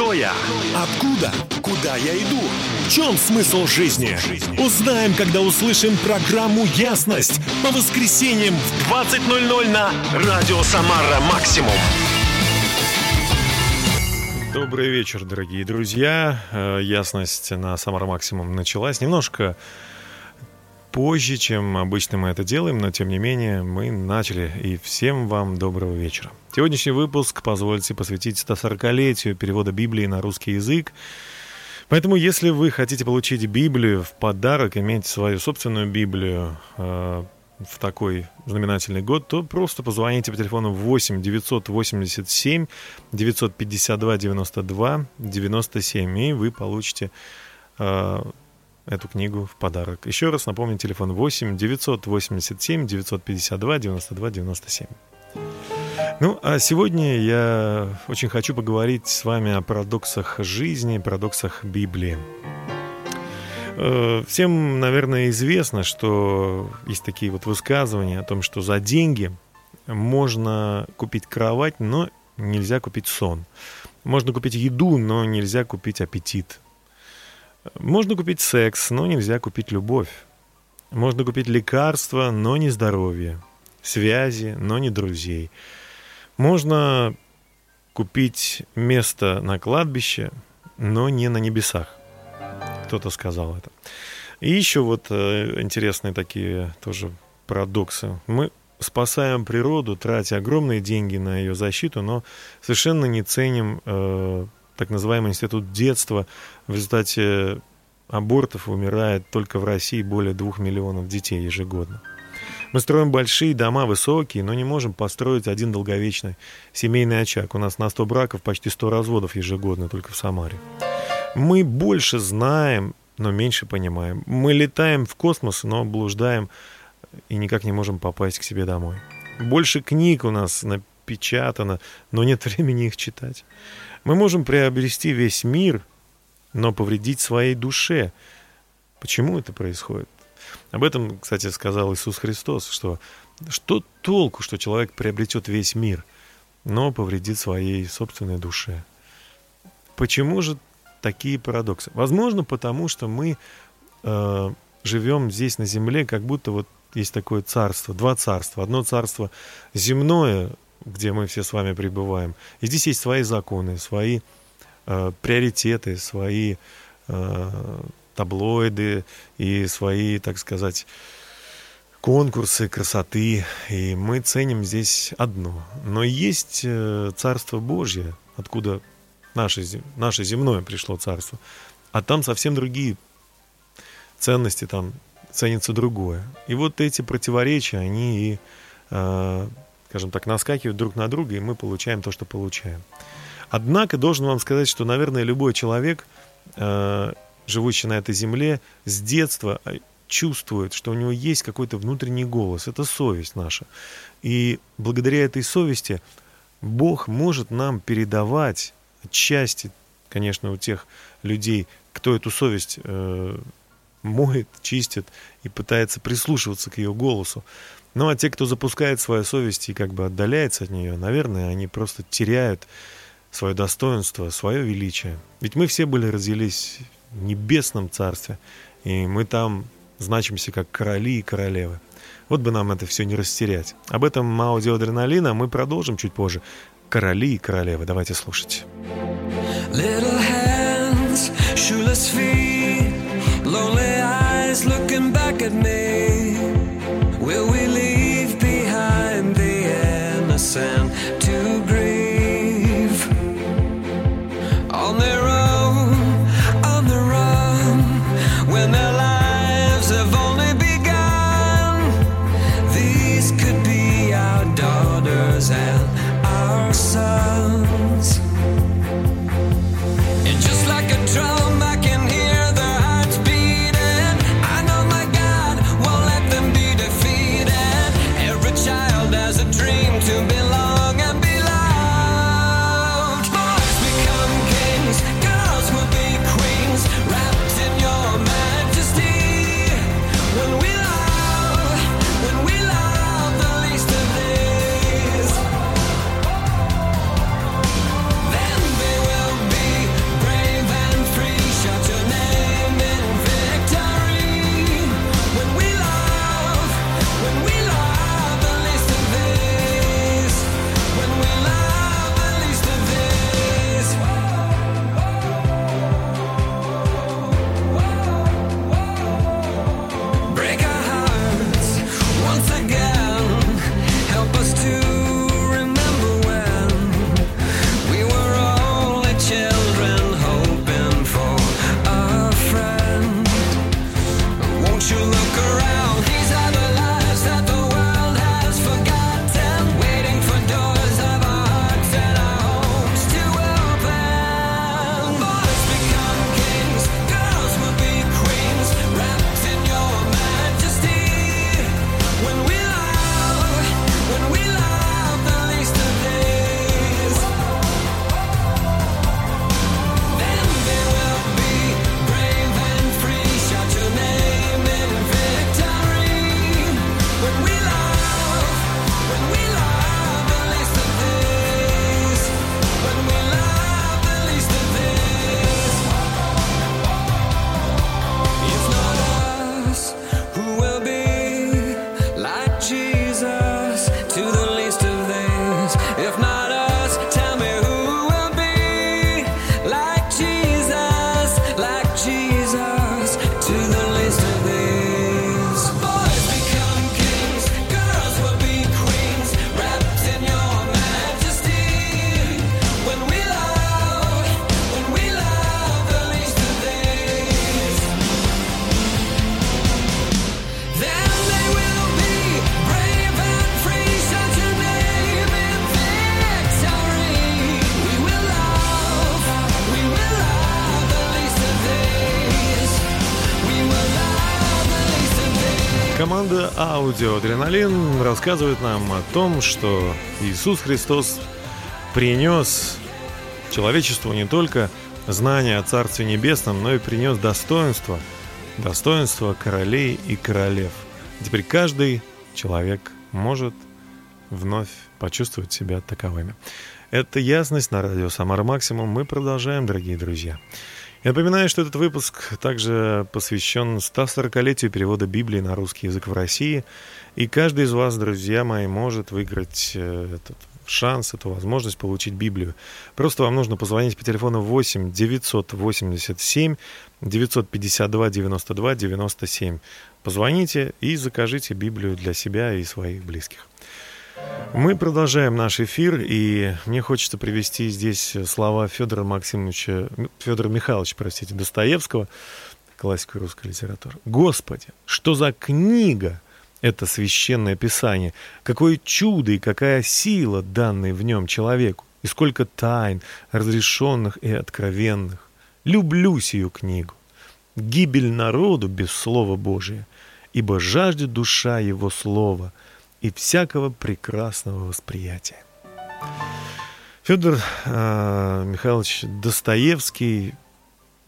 Кто я? Откуда? Куда я иду? В чем смысл жизни? Узнаем, когда услышим программу «Ясность» по воскресеньям в 20.00 на Радио Самара Максимум. Добрый вечер, дорогие друзья. Э, Ясность на Самара Максимум началась немножко позже, чем обычно мы это делаем, но тем не менее мы начали. И всем вам доброго вечера. Сегодняшний выпуск позвольте посвятить 140-летию перевода Библии на русский язык. Поэтому, если вы хотите получить Библию в подарок, иметь свою собственную Библию э, в такой знаменательный год, то просто позвоните по телефону 8 987 952 92 97, и вы получите э, эту книгу в подарок. Еще раз напомню, телефон 8 987 952 92 97. Ну, а сегодня я очень хочу поговорить с вами о парадоксах жизни, парадоксах Библии. Э, всем, наверное, известно, что есть такие вот высказывания о том, что за деньги можно купить кровать, но нельзя купить сон. Можно купить еду, но нельзя купить аппетит. Можно купить секс, но нельзя купить любовь. Можно купить лекарства, но не здоровье. Связи, но не друзей. Можно купить место на кладбище, но не на небесах. Кто-то сказал это. И еще вот э, интересные такие тоже парадоксы. Мы спасаем природу, тратя огромные деньги на ее защиту, но совершенно не ценим э, так называемый институт детства. В результате абортов умирает только в России более двух миллионов детей ежегодно. Мы строим большие дома, высокие, но не можем построить один долговечный семейный очаг. У нас на 100 браков почти 100 разводов ежегодно только в Самаре. Мы больше знаем, но меньше понимаем. Мы летаем в космос, но блуждаем и никак не можем попасть к себе домой. Больше книг у нас напечатано, но нет времени их читать. Мы можем приобрести весь мир, но повредить своей душе. Почему это происходит? Об этом, кстати, сказал Иисус Христос, что что толку, что человек приобретет весь мир, но повредит своей собственной душе. Почему же такие парадоксы? Возможно, потому что мы э, живем здесь на земле, как будто вот есть такое царство, два царства. Одно царство земное, где мы все с вами пребываем. И здесь есть свои законы, свои э, приоритеты, свои э, таблоиды и свои, так сказать, конкурсы красоты, и мы ценим здесь одно. Но есть э, Царство Божье, откуда наше, наше земное пришло Царство, а там совсем другие ценности, там ценится другое. И вот эти противоречия, они и, э, скажем так, наскакивают друг на друга, и мы получаем то, что получаем. Однако должен вам сказать, что, наверное, любой человек э, живущий на этой земле, с детства а, чувствует, что у него есть какой-то внутренний голос. Это совесть наша. И благодаря этой совести Бог может нам передавать отчасти, конечно, у тех людей, кто эту совесть э, моет, чистит и пытается прислушиваться к ее голосу. Ну а те, кто запускает свою совесть и как бы отдаляется от нее, наверное, они просто теряют свое достоинство, свое величие. Ведь мы все были родились небесном царстве, и мы там значимся как короли и королевы. Вот бы нам это все не растерять. Об этом аудиоадреналина мы продолжим чуть позже. Короли и королевы. Давайте слушать. And. Аудио Адреналин рассказывает нам о том, что Иисус Христос принес человечеству не только знание о Царстве Небесном, но и принес достоинство, достоинство королей и королев. Теперь каждый человек может вновь почувствовать себя таковыми. Это ясность на радио Самара Максимум. Мы продолжаем, дорогие друзья. Я напоминаю, что этот выпуск также посвящен 140-летию перевода Библии на русский язык в России. И каждый из вас, друзья мои, может выиграть э, этот шанс, эту возможность получить Библию. Просто вам нужно позвонить по телефону 8 987 952 92 97. Позвоните и закажите Библию для себя и своих близких. Мы продолжаем наш эфир, и мне хочется привести здесь слова Федора Максимовича, Федора Михайловича, простите, Достоевского, классика русской литературы. Господи, что за книга это священное писание? Какое чудо и какая сила, данной в нем человеку, и сколько тайн, разрешенных и откровенных. Люблю сию книгу. Гибель народу без Слова Божия, ибо жаждет душа его слова — и всякого прекрасного восприятия. Федор э, Михайлович Достоевский,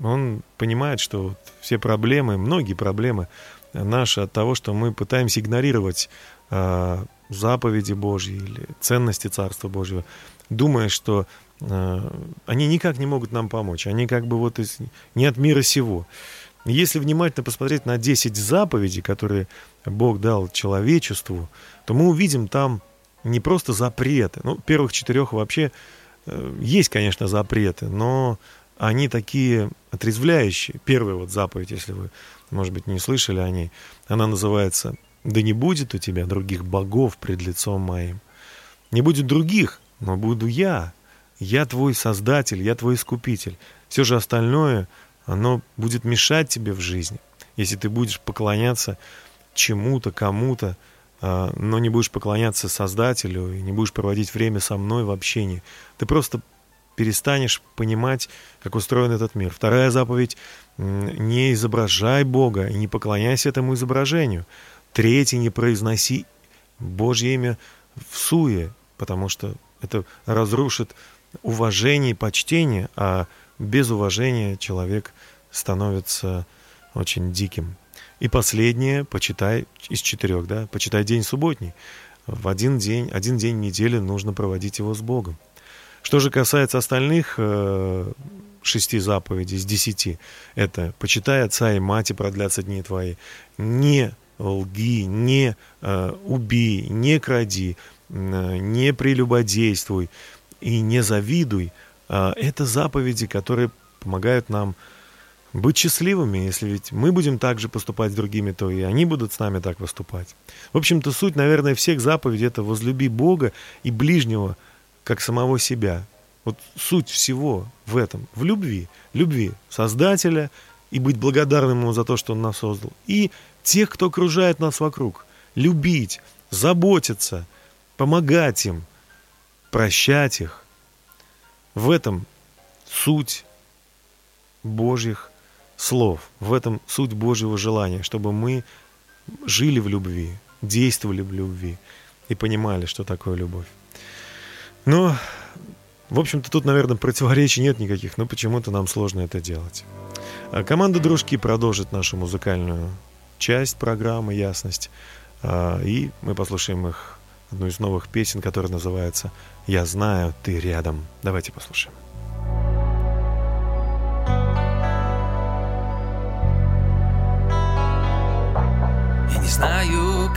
он понимает, что вот все проблемы, многие проблемы наши от того, что мы пытаемся игнорировать э, заповеди Божьи или ценности Царства Божьего, думая, что э, они никак не могут нам помочь, они как бы вот из, не от мира сего. Если внимательно посмотреть на 10 заповедей, которые Бог дал человечеству, то мы увидим там не просто запреты. Ну, первых четырех вообще э, есть, конечно, запреты, но они такие отрезвляющие. Первая вот заповедь, если вы, может быть, не слышали о ней, она называется «Да не будет у тебя других богов пред лицом моим». Не будет других, но буду я. Я твой создатель, я твой искупитель. Все же остальное — оно будет мешать тебе в жизни, если ты будешь поклоняться чему-то, кому-то, но не будешь поклоняться Создателю и не будешь проводить время со мной в общении. Ты просто перестанешь понимать, как устроен этот мир. Вторая заповедь — не изображай Бога и не поклоняйся этому изображению. Третья — не произноси Божье имя в суе, потому что это разрушит уважение и почтение, а без уважения человек становится очень диким. И последнее, почитай из четырех, да, почитай день субботний. В один день, один день недели нужно проводить его с Богом. Что же касается остальных э, шести заповедей из десяти, это почитай отца и мать и продлятся дни твои, не лги, не э, убей, не кради, э, не прелюбодействуй и не завидуй, а, это заповеди, которые помогают нам быть счастливыми, если ведь мы будем так же поступать с другими, то и они будут с нами так поступать. В общем-то, суть, наверное, всех заповедей — это возлюби Бога и ближнего, как самого себя. Вот суть всего в этом, в любви. Любви Создателя и быть благодарным Ему за то, что Он нас создал. И тех, кто окружает нас вокруг. Любить, заботиться, помогать им, прощать их, в этом суть Божьих слов, в этом суть Божьего желания, чтобы мы жили в любви, действовали в любви и понимали, что такое любовь. Но, в общем-то, тут, наверное, противоречий нет никаких, но почему-то нам сложно это делать. А команда «Дружки» продолжит нашу музыкальную часть программы «Ясность», а, и мы послушаем их одну из новых песен, которая называется «Я знаю, ты рядом». Давайте послушаем.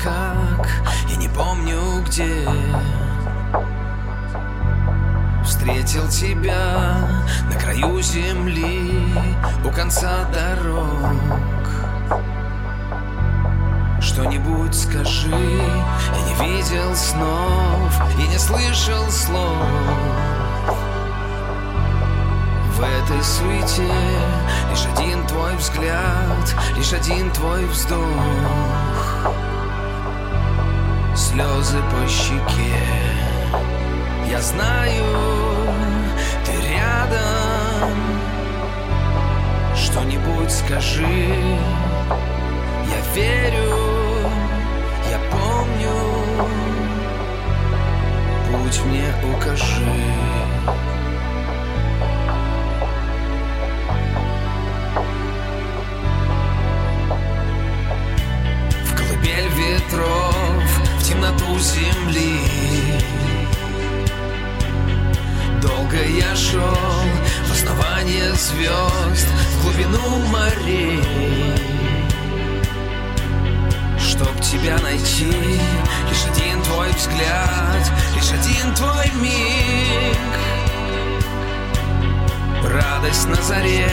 Как, я не помню где. Встретил тебя на краю земли у конца дорог. Что-нибудь скажи Я не видел снов и не слышал слов. В этой суете лишь один твой взгляд Лишь один твой вздох слезы по щеке. Я знаю, ты рядом. Что-нибудь скажи. Я верю, я помню. Путь мне укажи. В колыбель ветров темноту земли. Долго я шел в основание звезд, в глубину морей. Чтоб тебя найти, лишь один твой взгляд, лишь один твой миг. Радость на заре,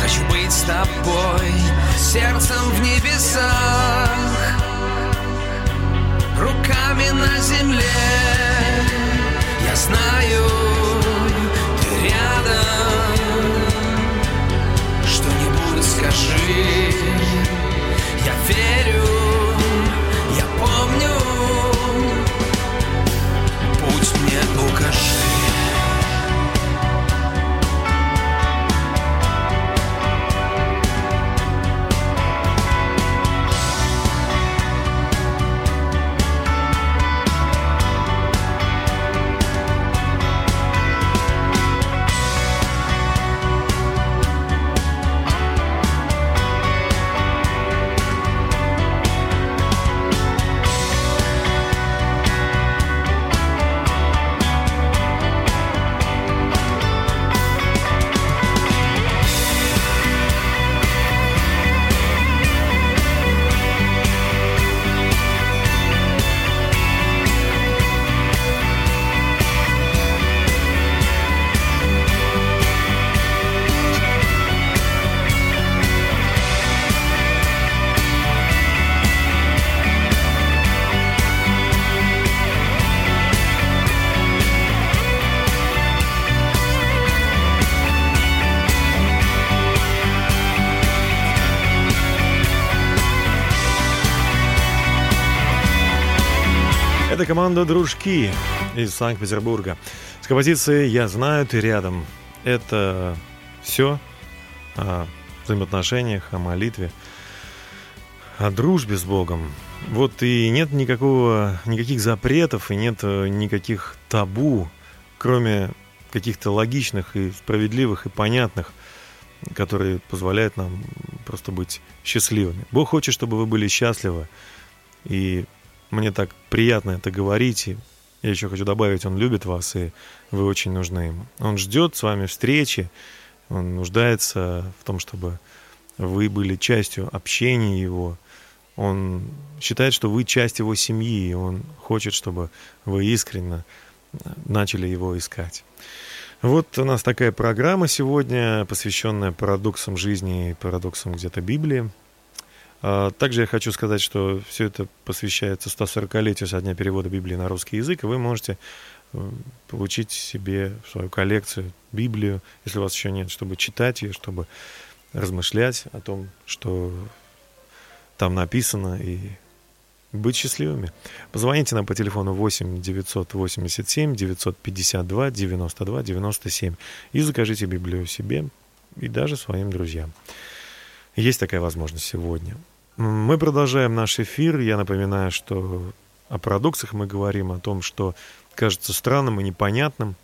хочу быть с тобой, сердцем в небесах Руками на земле, я знаю, ты рядом. Что-нибудь скажи. Я верю, я помню команда «Дружки» из Санкт-Петербурга. С композицией «Я знаю, ты рядом». Это все о взаимоотношениях, о молитве, о дружбе с Богом. Вот и нет никакого, никаких запретов, и нет э, никаких табу, кроме каких-то логичных и справедливых и понятных, которые позволяют нам просто быть счастливыми. Бог хочет, чтобы вы были счастливы, и мне так приятно это говорить. И я еще хочу добавить, он любит вас, и вы очень нужны ему. Он ждет с вами встречи, он нуждается в том, чтобы вы были частью общения его. Он считает, что вы часть его семьи, и он хочет, чтобы вы искренне начали его искать. Вот у нас такая программа сегодня, посвященная парадоксам жизни и парадоксам где-то Библии. А, также я хочу сказать, что все это посвящается 140-летию со дня перевода Библии на русский язык, и вы можете получить себе свою коллекцию, Библию, если у вас еще нет, чтобы читать ее, чтобы размышлять о том, что там написано, и быть счастливыми. Позвоните нам по телефону 8 987 952 92 97 и закажите Библию себе и даже своим друзьям. Есть такая возможность сегодня. Мы продолжаем наш эфир. Я напоминаю, что о парадоксах мы говорим, о том, что кажется странным и непонятным.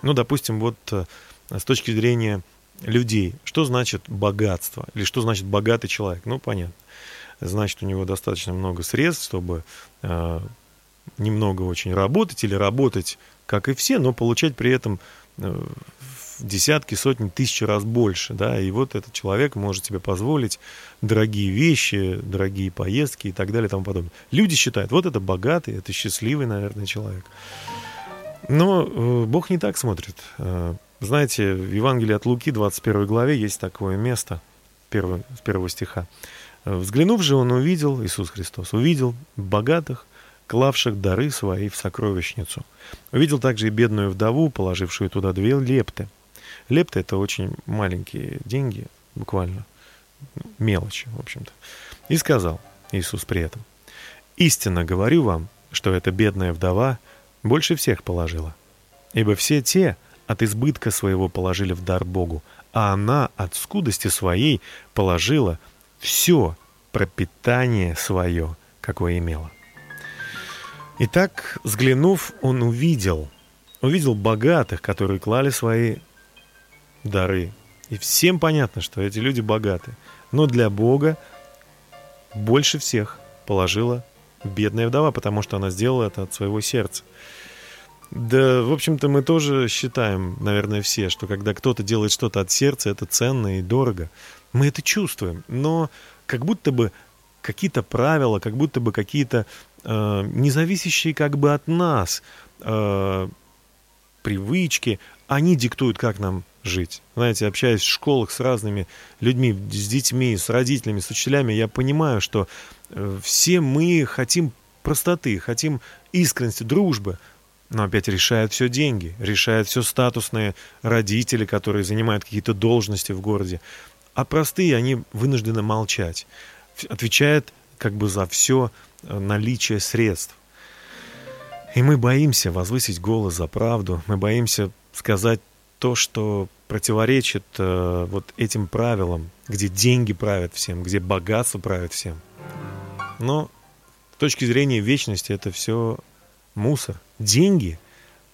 Ну, допустим, вот э, с точки зрения людей, что значит богатство или что значит богатый человек? Ну, понятно. Значит, у него достаточно много средств, чтобы э, немного очень работать или работать, как и все, но получать при этом э, десятки, сотни, тысячи раз больше, да, и вот этот человек может себе позволить дорогие вещи, дорогие поездки и так далее и тому подобное. Люди считают, вот это богатый, это счастливый, наверное, человек. Но э, Бог не так смотрит. Э, знаете, в Евангелии от Луки, 21 главе, есть такое место, первого, с первого стиха. «Взглянув же, он увидел, Иисус Христос, увидел богатых, клавших дары свои в сокровищницу. Увидел также и бедную вдову, положившую туда две лепты – Лепта это очень маленькие деньги, буквально мелочи, в общем-то. И сказал Иисус при этом, «Истинно говорю вам, что эта бедная вдова больше всех положила. Ибо все те от избытка своего положили в дар Богу, а она от скудости своей положила все пропитание свое, какое имела». И так, взглянув, он увидел, увидел богатых, которые клали свои дары. И всем понятно, что эти люди богаты. Но для Бога больше всех положила бедная вдова, потому что она сделала это от своего сердца. Да, в общем-то, мы тоже считаем, наверное, все, что когда кто-то делает что-то от сердца, это ценно и дорого. Мы это чувствуем, но как будто бы какие-то правила, как будто бы какие-то э, независящие как бы от нас э, привычки, они диктуют, как нам жить. Знаете, общаясь в школах с разными людьми, с детьми, с родителями, с учителями, я понимаю, что э, все мы хотим простоты, хотим искренности, дружбы, но опять решают все деньги, решают все статусные родители, которые занимают какие-то должности в городе. А простые, они вынуждены молчать. Отвечают как бы за все э, наличие средств. И мы боимся возвысить голос за правду, мы боимся сказать то, что противоречит э, вот этим правилам, где деньги правят всем, где богатство правит всем. Но с точки зрения вечности это все мусор. Деньги,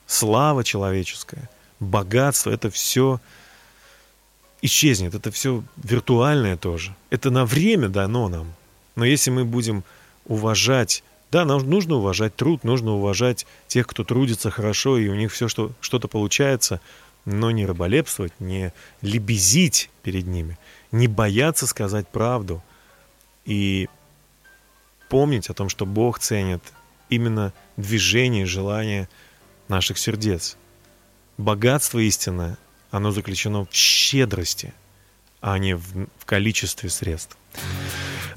слава человеческая, богатство, это все исчезнет, это все виртуальное тоже. Это на время дано нам. Но если мы будем уважать, да, нам нужно уважать труд, нужно уважать тех, кто трудится хорошо, и у них все что, что-то получается, но не раболепствовать, не лебезить перед ними, не бояться сказать правду и помнить о том, что Бог ценит именно движение, желание наших сердец. Богатство истинное, оно заключено в щедрости, а не в, в количестве средств.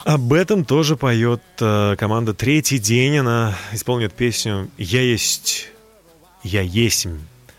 Об этом тоже поет э, команда «Третий день». Она исполнит песню «Я есть, я есмь».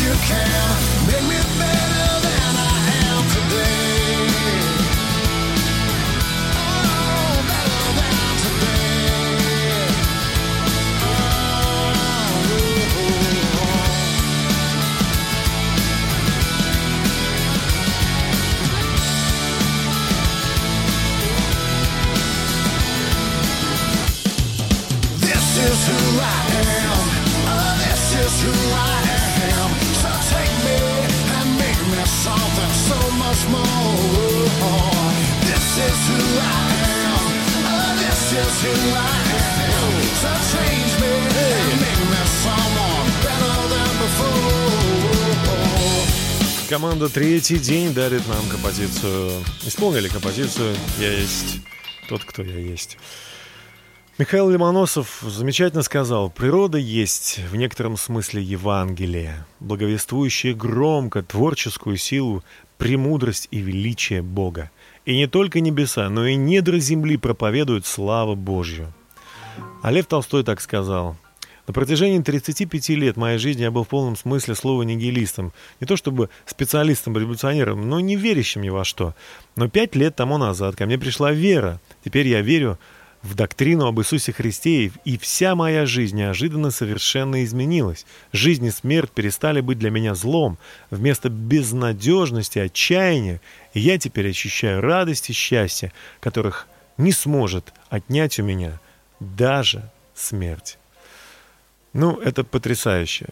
you can make me better than I am today. Oh. Команда «Третий день» дарит нам композицию, исполнили композицию «Я есть тот, кто я есть». Михаил Лимоносов замечательно сказал, природа есть в некотором смысле Евангелие, благовествующее громко творческую силу, премудрость и величие Бога. И не только небеса, но и недра земли проповедуют славу Божью. А Лев Толстой так сказал. На протяжении 35 лет моей жизни я был в полном смысле слова нигилистом. Не то чтобы специалистом, революционером, но не верящим ни во что. Но пять лет тому назад ко мне пришла вера. Теперь я верю в доктрину об Иисусе Христе, и вся моя жизнь неожиданно совершенно изменилась. Жизнь и смерть перестали быть для меня злом. Вместо безнадежности, отчаяния, я теперь ощущаю радость и счастье, которых не сможет отнять у меня даже смерть. Ну, это потрясающе.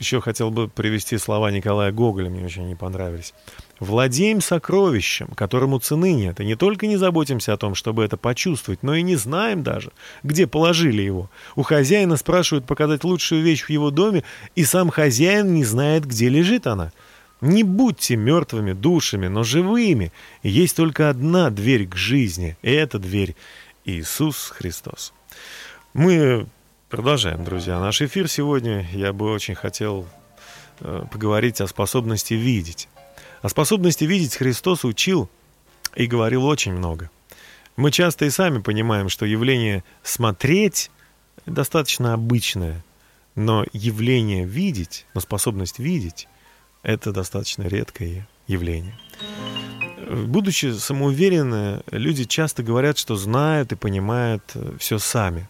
Еще хотел бы привести слова Николая Гоголя, мне очень не понравились. Владеем сокровищем, которому цены нет, и не только не заботимся о том, чтобы это почувствовать, но и не знаем даже, где положили его. У хозяина спрашивают показать лучшую вещь в его доме, и сам хозяин не знает, где лежит она. Не будьте мертвыми душами, но живыми. Есть только одна дверь к жизни, и эта дверь Иисус Христос. Мы продолжаем, друзья, наш эфир сегодня. Я бы очень хотел э, поговорить о способности видеть. О способности видеть Христос учил и говорил очень много. Мы часто и сами понимаем, что явление «смотреть» достаточно обычное, но явление «видеть», но способность видеть – это достаточно редкое явление. Будучи самоуверенны, люди часто говорят, что знают и понимают все сами,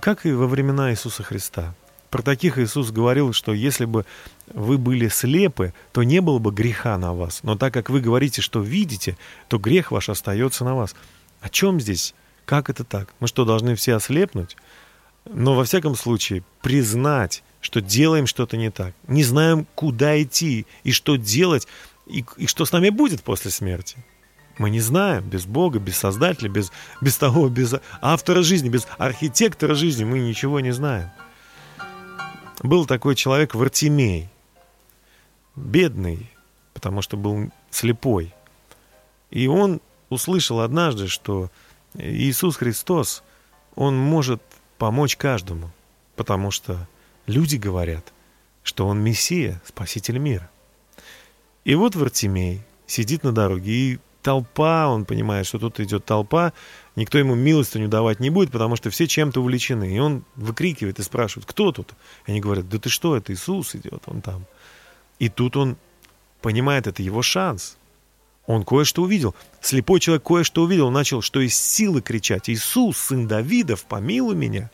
как и во времена Иисуса Христа – про таких Иисус говорил, что если бы вы были слепы, то не было бы греха на вас. Но так как вы говорите, что видите, то грех ваш остается на вас. О чем здесь? Как это так? Мы что, должны все ослепнуть? Но во всяком случае признать, что делаем что-то не так. Не знаем, куда идти и что делать, и, и что с нами будет после смерти. Мы не знаем, без Бога, без Создателя, без, без того, без автора жизни, без архитектора жизни мы ничего не знаем. Был такой человек Вартимей, бедный, потому что был слепой. И он услышал однажды, что Иисус Христос, Он может помочь каждому, потому что люди говорят, что Он Мессия, Спаситель мира. И вот Вартимей сидит на дороге, и толпа, он понимает, что тут идет толпа, никто ему милостыню давать не будет, потому что все чем-то увлечены. И он выкрикивает и спрашивает, кто тут? И они говорят, да ты что, это Иисус идет, он там. И тут он понимает, это его шанс. Он кое-что увидел. Слепой человек кое-что увидел. Он начал, что из силы кричать. «Иисус, сын Давидов, помилуй меня!»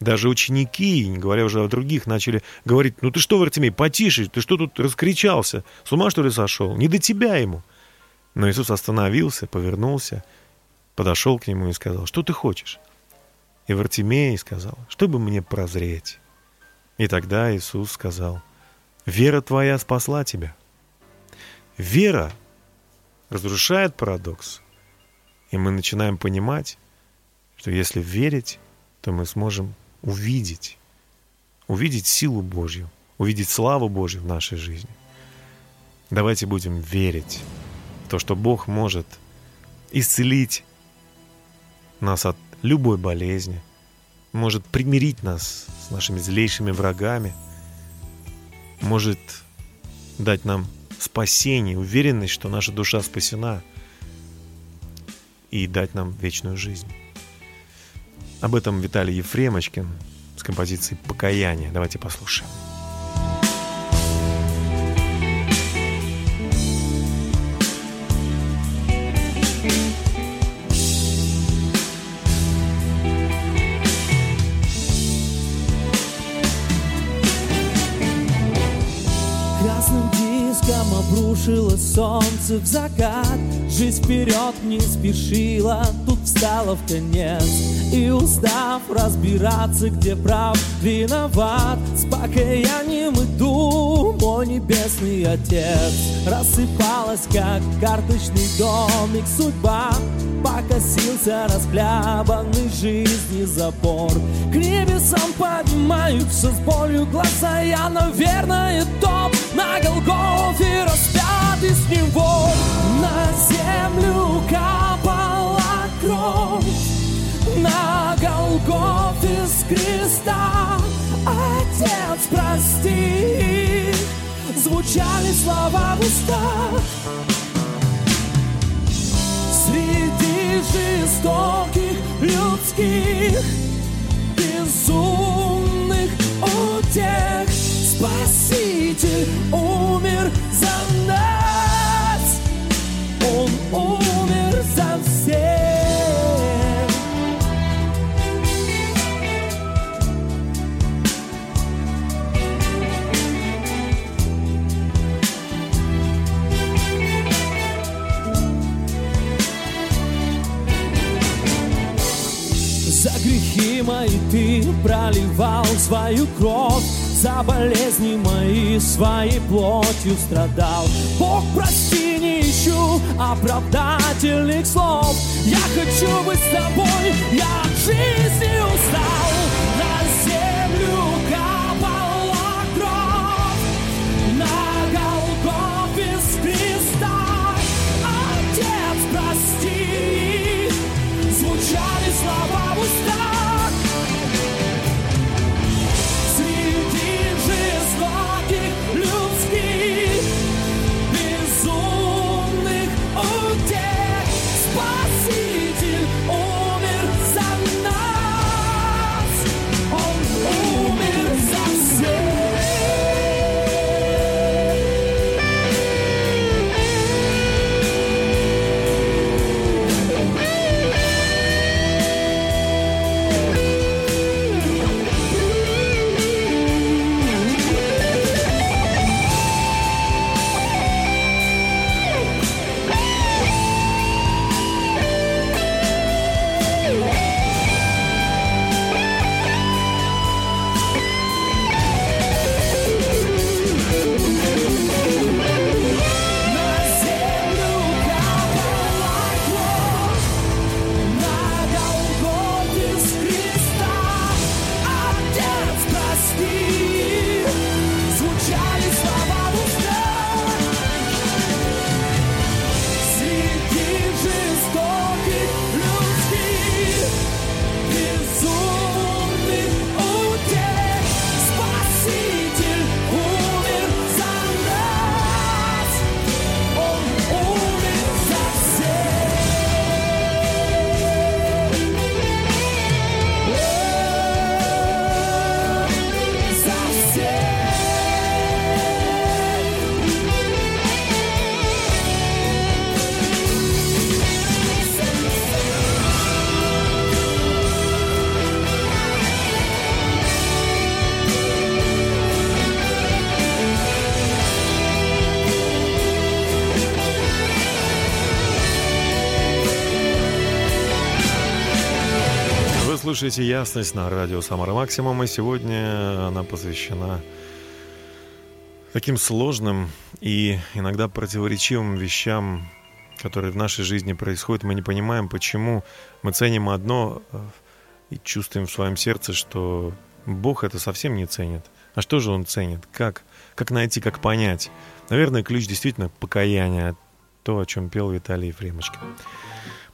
Даже ученики, не говоря уже о других, начали говорить, «Ну ты что, Вартимей, потише, ты что тут раскричался? С ума, что ли, сошел? Не до тебя ему!» Но Иисус остановился, повернулся, подошел к нему и сказал, что ты хочешь? И Вартимей сказал, чтобы мне прозреть. И тогда Иисус сказал, вера твоя спасла тебя. Вера разрушает парадокс. И мы начинаем понимать, что если верить, то мы сможем увидеть, увидеть силу Божью, увидеть славу Божью в нашей жизни. Давайте будем верить то, что Бог может исцелить нас от любой болезни, может примирить нас с нашими злейшими врагами, может дать нам спасение, уверенность, что наша душа спасена, и дать нам вечную жизнь. Об этом Виталий Ефремочкин с композицией «Покаяние». Давайте послушаем. Солнце в закат Жизнь вперед не спешила Тут встала в конец. И устав разбираться, где прав, виноват. С покаянием иду, мой небесный отец. Рассыпалась, как карточный домик судьба Покосился расхлябанный жизни запор К небесам поднимаются с болью глаза Я, наверное, топ него На землю капала кровь. На Голгофе с креста Отец, прости Звучали слова в устах. Среди жестоких людских Безумных утех Спаситель умер за нас проливал свою кровь За болезни мои своей плотью страдал. Бог, прости, не ищу оправдательных слов. Я хочу быть с тобой, я от жизни устал слушаете «Ясность» на радио «Самара Максимум», и сегодня она посвящена таким сложным и иногда противоречивым вещам, которые в нашей жизни происходят. Мы не понимаем, почему мы ценим одно э, и чувствуем в своем сердце, что Бог это совсем не ценит. А что же Он ценит? Как? Как найти, как понять? Наверное, ключ действительно покаяние, то, о чем пел Виталий Ефремочкин.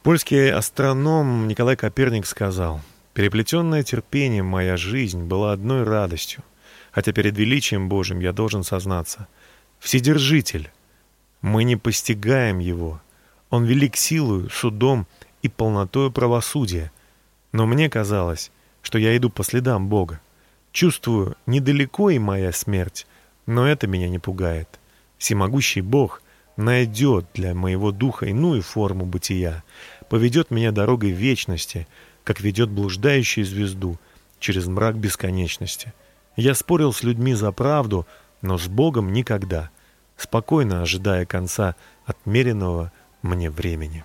Польский астроном Николай Коперник сказал, «Переплетенная терпением моя жизнь была одной радостью, хотя перед величием Божьим я должен сознаться. Вседержитель, мы не постигаем Его, Он велик силою, судом и полнотою правосудия, но мне казалось, что я иду по следам Бога. Чувствую, недалеко и моя смерть, но это меня не пугает. Всемогущий Бог найдет для моего духа иную форму бытия, поведет меня дорогой вечности, как ведет блуждающую звезду через мрак бесконечности. Я спорил с людьми за правду, но с Богом никогда, спокойно ожидая конца отмеренного мне времени.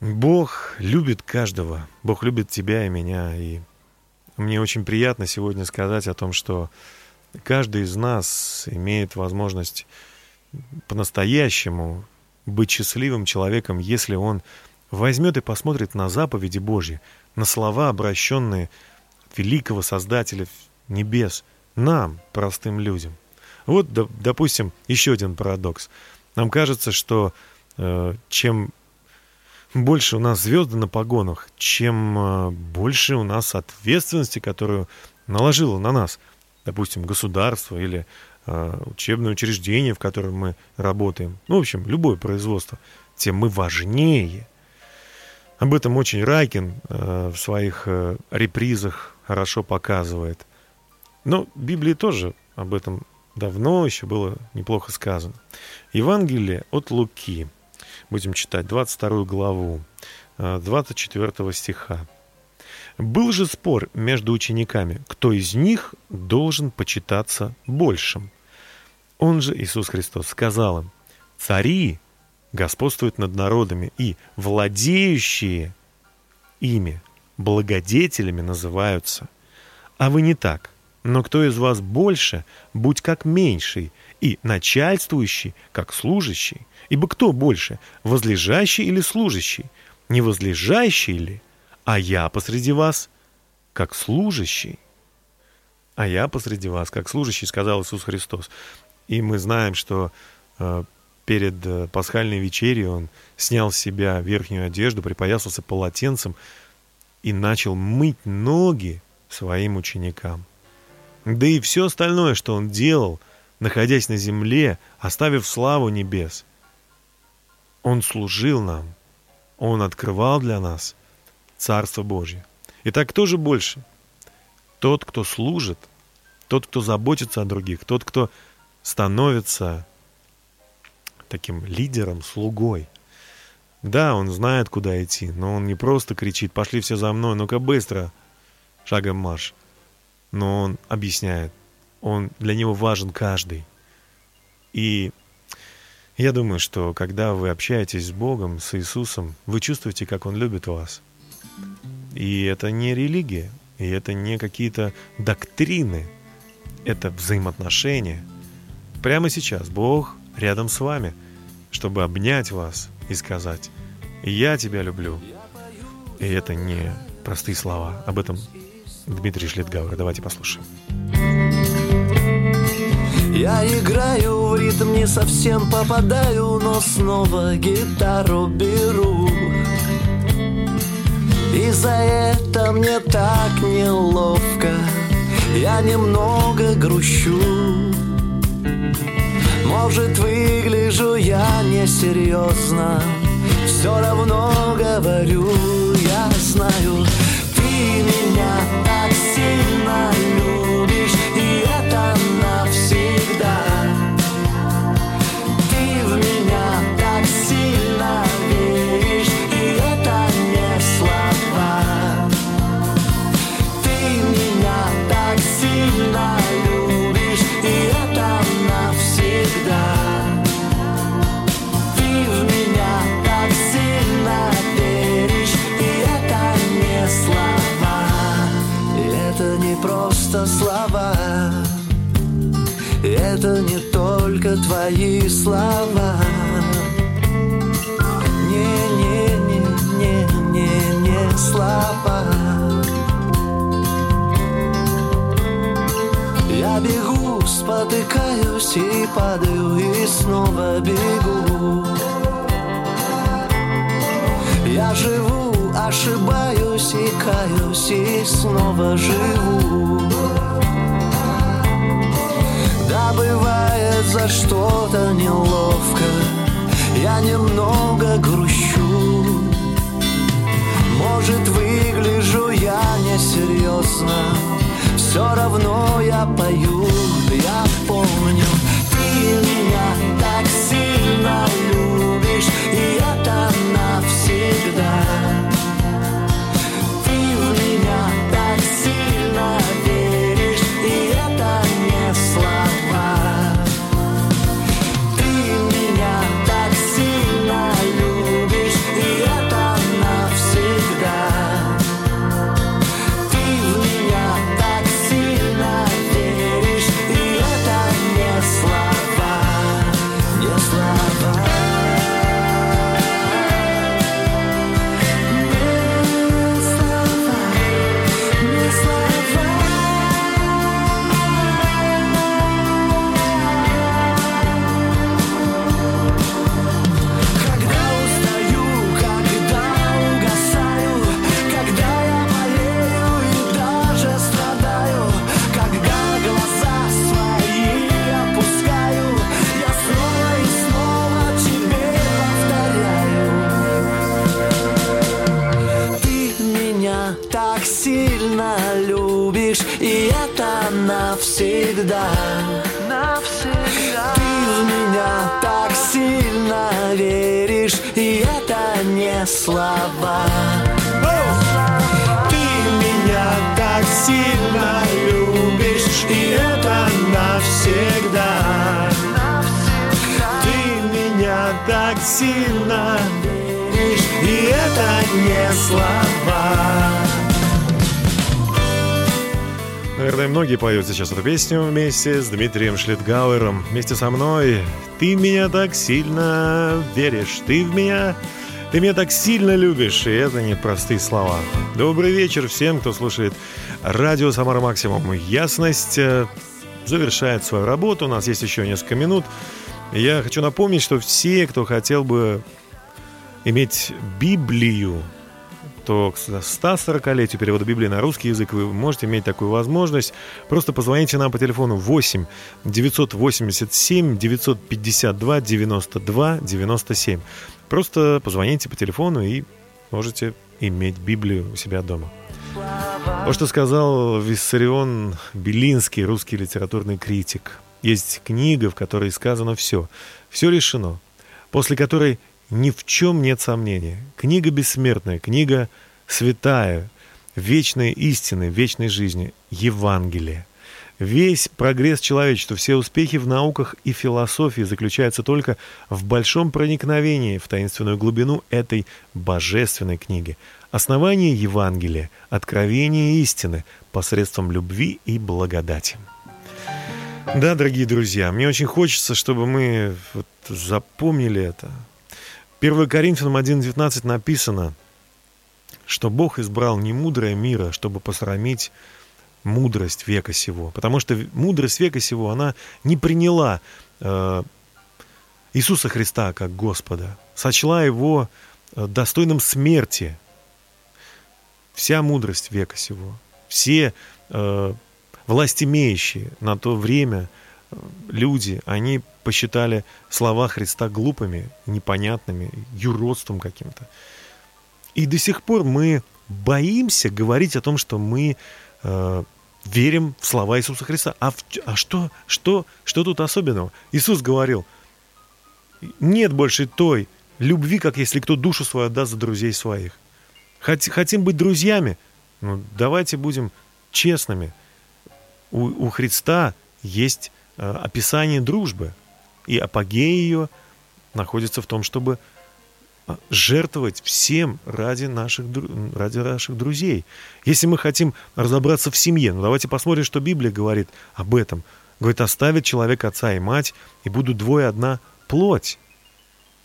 Бог любит каждого, Бог любит тебя и меня, и мне очень приятно сегодня сказать о том, что каждый из нас имеет возможность по-настоящему быть счастливым человеком, если он возьмет и посмотрит на заповеди Божьи, на слова, обращенные великого Создателя небес, нам, простым людям. Вот, доп- допустим, еще один парадокс. Нам кажется, что э, чем больше у нас звезды на погонах, чем э, больше у нас ответственности, которую наложило на нас, допустим, государство или э, учебное учреждение, в котором мы работаем, ну, в общем, любое производство, тем мы важнее. Об этом очень Райкин э, в своих э, репризах хорошо показывает. Но в Библии тоже об этом давно еще было неплохо сказано. Евангелие от Луки. Будем читать 22 главу, э, 24 стиха. Был же спор между учениками, кто из них должен почитаться большим. Он же, Иисус Христос, сказал им, цари господствуют над народами, и владеющие ими благодетелями называются. А вы не так. Но кто из вас больше, будь как меньший, и начальствующий, как служащий. Ибо кто больше, возлежащий или служащий? Не возлежащий ли? А я посреди вас, как служащий. А я посреди вас, как служащий, сказал Иисус Христос. И мы знаем, что э, перед э, пасхальной вечерей он снял с себя верхнюю одежду, припоясался полотенцем и начал мыть ноги своим ученикам. Да и все остальное, что он делал, находясь на земле, оставив славу небес, он служил нам, он открывал для нас Царство Божье. Итак, кто же больше? Тот, кто служит, тот, кто заботится о других, тот, кто становится таким лидером, слугой. Да, он знает, куда идти, но он не просто кричит «пошли все за мной, ну-ка быстро, шагом марш». Но он объясняет, он, для него важен каждый. И я думаю, что когда вы общаетесь с Богом, с Иисусом, вы чувствуете, как Он любит вас. И это не религия, и это не какие-то доктрины, это взаимоотношения. Прямо сейчас Бог рядом с вами, чтобы обнять вас и сказать «Я тебя люблю». И это не простые слова. Об этом Дмитрий Шлитгауэр. Давайте послушаем. Я играю в ритм, не совсем попадаю, но снова гитару беру. И за это мне так неловко, я немного грущу. Может, выгляжу я несерьезно, все равно говорю, я знаю, ты меня твои слова. Не-не-не-не-не слова. Я бегу, спотыкаюсь и падаю, и снова бегу. Я живу, ошибаюсь и каюсь, и снова живу. Да, бывает за что-то неловко, я немного грущу. Может, выгляжу я несерьезно, все равно я пою, слова. Ты меня так сильно любишь, и это навсегда. Ты меня так сильно веришь, и это не слова. Наверное, многие поют сейчас эту песню вместе с Дмитрием Шлитгауэром. Вместе со мной. Ты меня так сильно веришь, ты в меня... Ты меня так сильно любишь, и это не простые слова. Добрый вечер всем, кто слушает радио «Самара Максимум». Ясность э, завершает свою работу, у нас есть еще несколько минут. Я хочу напомнить, что все, кто хотел бы иметь Библию, то к 140-летию перевода Библии на русский язык вы можете иметь такую возможность. Просто позвоните нам по телефону 8 987 952 92 97. Просто позвоните по телефону и можете иметь Библию у себя дома. Вот что сказал Виссарион Белинский, русский литературный критик. Есть книга, в которой сказано все. Все решено. После которой ни в чем нет сомнения. Книга бессмертная, книга святая, вечной истины, вечной жизни, Евангелие. Весь прогресс человечества, все успехи в науках и философии заключаются только в большом проникновении в таинственную глубину этой божественной книги. Основание Евангелия, откровение истины посредством любви и благодати. Да, дорогие друзья, мне очень хочется, чтобы мы вот запомнили это. 1 Коринфянам 1.19 написано, что Бог избрал не мудрое мира, чтобы посрамить мудрость века сего. Потому что мудрость века сего, она не приняла э, Иисуса Христа как Господа, сочла его э, достойным смерти. Вся мудрость века сего, все э, властимеющие на то время люди, они посчитали слова Христа глупыми, непонятными, юродством каким-то. И до сих пор мы боимся говорить о том, что мы э, верим в слова Иисуса Христа. А, в, а что, что, что тут особенного? Иисус говорил, нет больше той любви, как если кто душу свою отдаст за друзей своих. Хотим быть друзьями? Ну, давайте будем честными. У, у Христа есть описание дружбы. И апогея ее находится в том, чтобы а, жертвовать всем ради наших, ради наших друзей. Если мы хотим разобраться в семье, ну давайте посмотрим, что Библия говорит об этом. Говорит, оставит человек отца и мать, и будут двое одна плоть.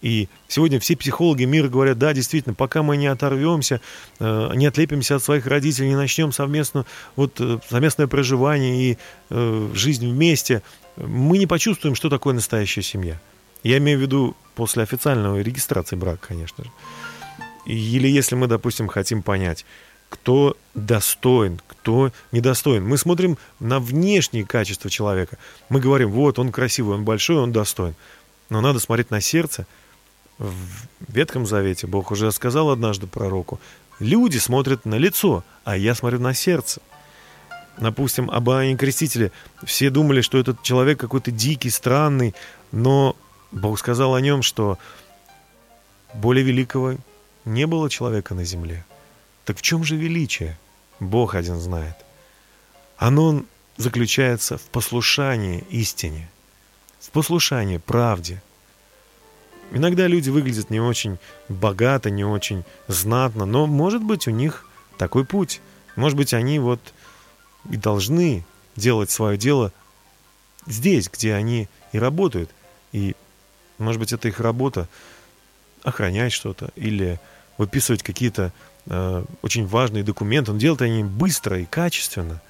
И сегодня все психологи мира говорят, да, действительно, пока мы не оторвемся, э, не отлепимся от своих родителей, не начнем совместно, вот, э, совместное проживание и э, жизнь вместе, мы не почувствуем, что такое настоящая семья. Я имею в виду после официальной регистрации брака, конечно же. Или если мы, допустим, хотим понять, кто достоин, кто недостоин. Мы смотрим на внешние качества человека. Мы говорим, вот он красивый, он большой, он достоин. Но надо смотреть на сердце. В Ветхом Завете Бог уже сказал однажды пророку, люди смотрят на лицо, а я смотрю на сердце. Допустим, об Иоанне Крестителе все думали, что этот человек какой-то дикий, странный, но Бог сказал о нем, что более великого не было человека на земле. Так в чем же величие? Бог один знает. Оно заключается в послушании истине, в послушании правде. Иногда люди выглядят не очень богато, не очень знатно, но, может быть, у них такой путь. Может быть, они вот и должны делать свое дело здесь, где они и работают, и может быть, это их работа охранять что-то или выписывать какие-то э, очень важные документы. Но делают они быстро и качественно.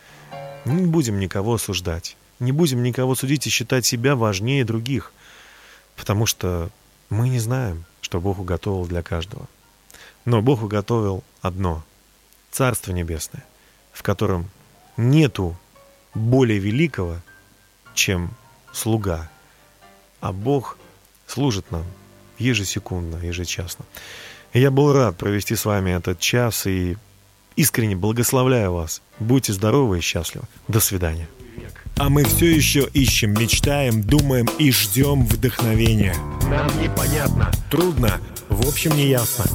Не будем никого осуждать. Не будем никого судить и считать себя важнее других. Потому что мы не знаем, что Бог уготовил для каждого. Но Бог уготовил одно — Царство Небесное, в котором нету более великого, чем слуга. А Бог служит нам ежесекундно, ежечасно. И я был рад провести с вами этот час и искренне благословляю вас. Будьте здоровы и счастливы. До свидания. А мы все еще ищем, мечтаем, думаем и ждем вдохновения. Нам непонятно. Трудно, в общем, не ясно.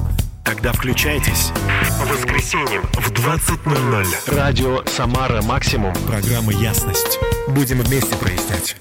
Тогда включайтесь. По воскресеньям в 20.00. Радио «Самара Максимум». Программа «Ясность». Будем вместе прояснять.